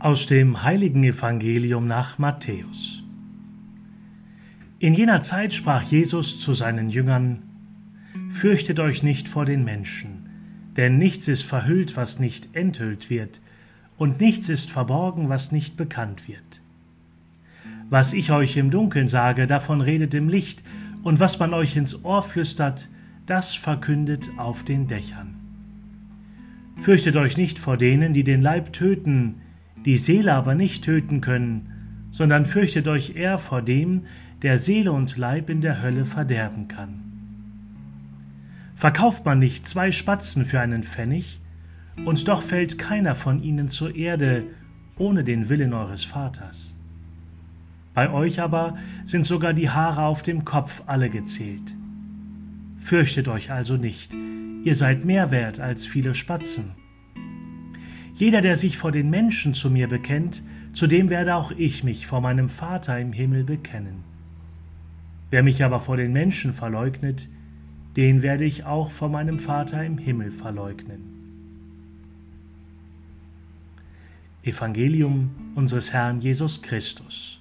Aus dem heiligen Evangelium nach Matthäus. In jener Zeit sprach Jesus zu seinen Jüngern, Fürchtet euch nicht vor den Menschen, denn nichts ist verhüllt, was nicht enthüllt wird, und nichts ist verborgen, was nicht bekannt wird. Was ich euch im Dunkeln sage, davon redet im Licht, und was man euch ins Ohr flüstert, das verkündet auf den Dächern. Fürchtet euch nicht vor denen, die den Leib töten, die Seele aber nicht töten können, sondern fürchtet euch eher vor dem, der Seele und Leib in der Hölle verderben kann. Verkauft man nicht zwei Spatzen für einen Pfennig, und doch fällt keiner von ihnen zur Erde ohne den Willen eures Vaters. Bei euch aber sind sogar die Haare auf dem Kopf alle gezählt. Fürchtet euch also nicht, ihr seid mehr wert als viele Spatzen. Jeder, der sich vor den Menschen zu mir bekennt, zu dem werde auch ich mich vor meinem Vater im Himmel bekennen. Wer mich aber vor den Menschen verleugnet, den werde ich auch vor meinem Vater im Himmel verleugnen. Evangelium unseres Herrn Jesus Christus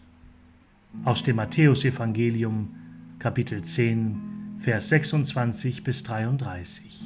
aus dem Matthäusevangelium Kapitel 10 Vers 26 bis 33.